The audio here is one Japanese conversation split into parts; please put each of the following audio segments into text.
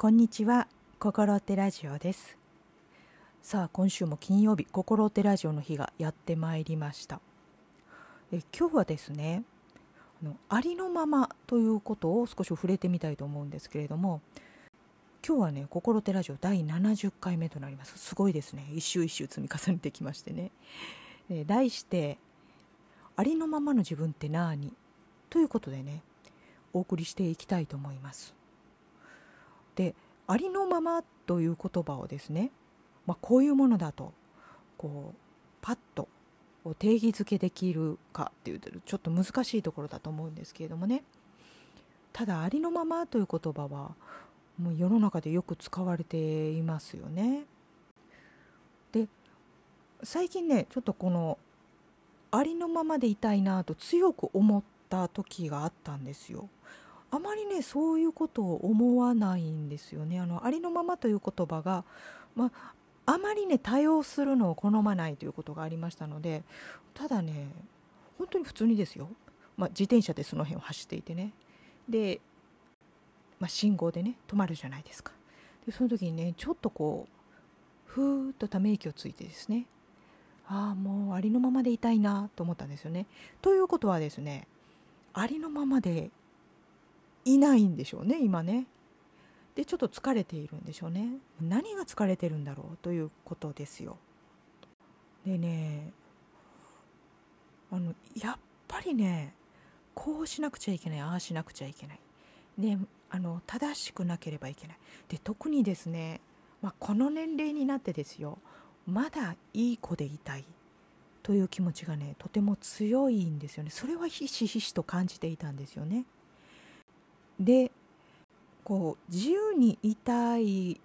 こんにちは。心ってラジオです。さあ今週も金曜日心ってラジオの日がやってまいりました。え今日はですねあのありのままということを少し触れてみたいと思うんですけれども今日はね心ってラジオ第70回目となります。すごいですね。一周一周積み重ねてきましてね。え題してありのままの自分って何？ということでねお送りしていきたいと思います。でありのままという言葉をですね、まあ、こういうものだとこうパッと定義づけできるかっていうとちょっと難しいところだと思うんですけれどもねただありのままという言葉はもう世の中でよく使われていますよね。で最近ねちょっとこのありのままでいたいなと強く思った時があったんですよ。あまりねそういうことを思わないんですよね。あのありのままという言葉が、まあ、まりね多用するのを好まないということがありましたのでただね本当に普通にですよ、まあ、自転車でその辺を走っていてね。で、まあ、信号でね止まるじゃないですか。でその時にねちょっとこうふーっとため息をついてですねああもうありのままでいたいなと思ったんですよね。ということはですねありのままでいないんでしょうね今ね。でちょっと疲れているんでしょうね。何が疲れてるんだろうということですよ。でねあのやっぱりねこうしなくちゃいけないああしなくちゃいけない。ねあの正しくなければいけない。で特にですね、まあ、この年齢になってですよまだいい子でいたいという気持ちがねとても強いんですよねそれはひしひしと感じていたんですよね。でこう自由にいたい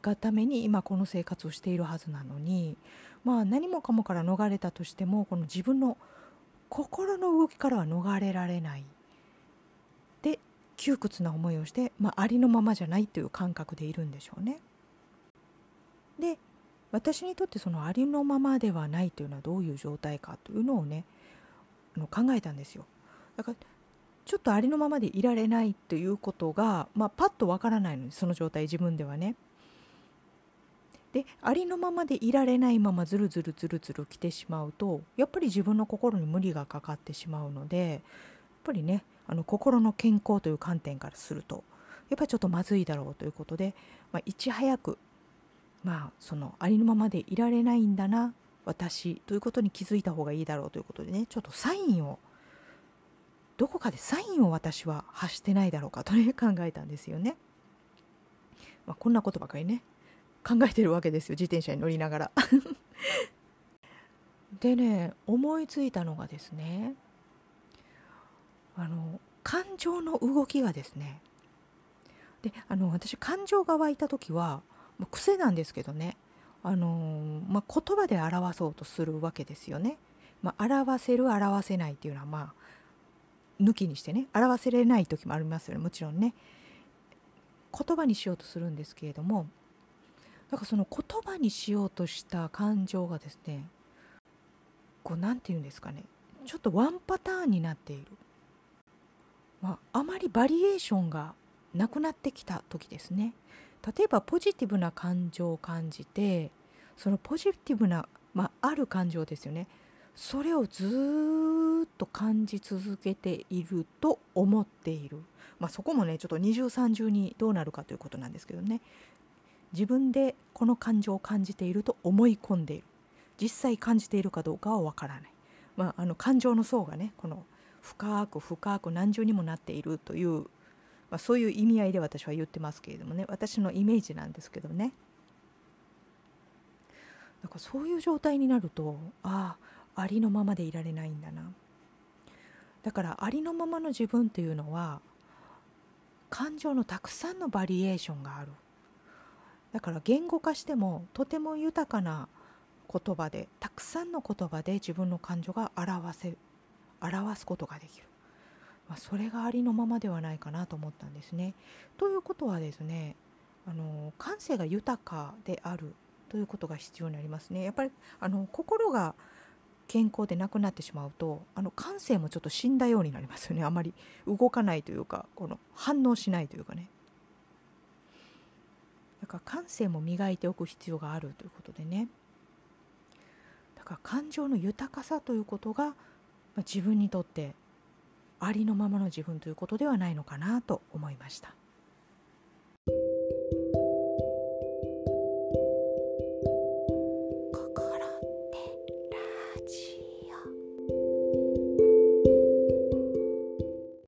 がために今この生活をしているはずなのにまあ何もかもから逃れたとしてもこの自分の心の動きからは逃れられないで窮屈な思いをして、まあ、ありのままじゃないという感覚でいるんでしょうね。で私にとってそのありのままではないというのはどういう状態かというのをねあの考えたんですよ。だからちょっとありのままでいられないということが、まあ、パッとわからないのにその状態自分ではね。でありのままでいられないままずるずるずるずる来てしまうとやっぱり自分の心に無理がかかってしまうのでやっぱりねあの心の健康という観点からするとやっぱりちょっとまずいだろうということで、まあ、いち早くまあそのありのままでいられないんだな私ということに気づいた方がいいだろうということでねちょっとサインをどこかでサインを私は発してないだろうかとね考えたんですよね。まあ、こんなことばかりね考えてるわけですよ自転車に乗りながら。でね思いついたのがですねあの感情の動きがですねであの私感情が湧いた時は、ま、癖なんですけどねあの、まあ、言葉で表そうとするわけですよね。まあ、表せる表せないっていうのはまあ抜きにしてね表せれない時もありますよね。もちろんね。言葉にしようとするんですけれどもだかその言葉にしようとした感情がですねこう何て言うんですかね。ちょっとワンパターンになっている、まあ、あまりバリエーションがなくなってきた時ですね。例えばポジティブな感情を感じてそのポジティブな、まあ、ある感情ですよね。それをずっと感じ続けていると思っている、まあ、そこもねちょっと二重三重にどうなるかということなんですけどね。自分でこの感情を感じていると思い込んでいる。実際感じているかどうかはわからない、まあ、あの感情の層がねこの深く深く何重にもなっているという、まあ、そういう意味合いで私は言ってますけれどもね。私のイメージなんですけどね。だからそういう状態になるとああありのままでいられないんだなだからありのままの自分というのは感情のたくさんのバリエーションがあるだから言語化してもとても豊かな言葉でたくさんの言葉で自分の感情が表せ表すことができる、まあ、それがありのままではないかなと思ったんですね。ということはですねあの感性が豊かであるということが必要になりますね。やっぱりあの心が健康でなくなってしまうとあの感性もちょっと死んだようになりますよね。あまり動かないというかこの反応しないというかね。だから感性も磨いておく必要があるということでね。だから感情の豊かさということが、まあ、自分にとってありのままの自分ということではないのかなと思いました。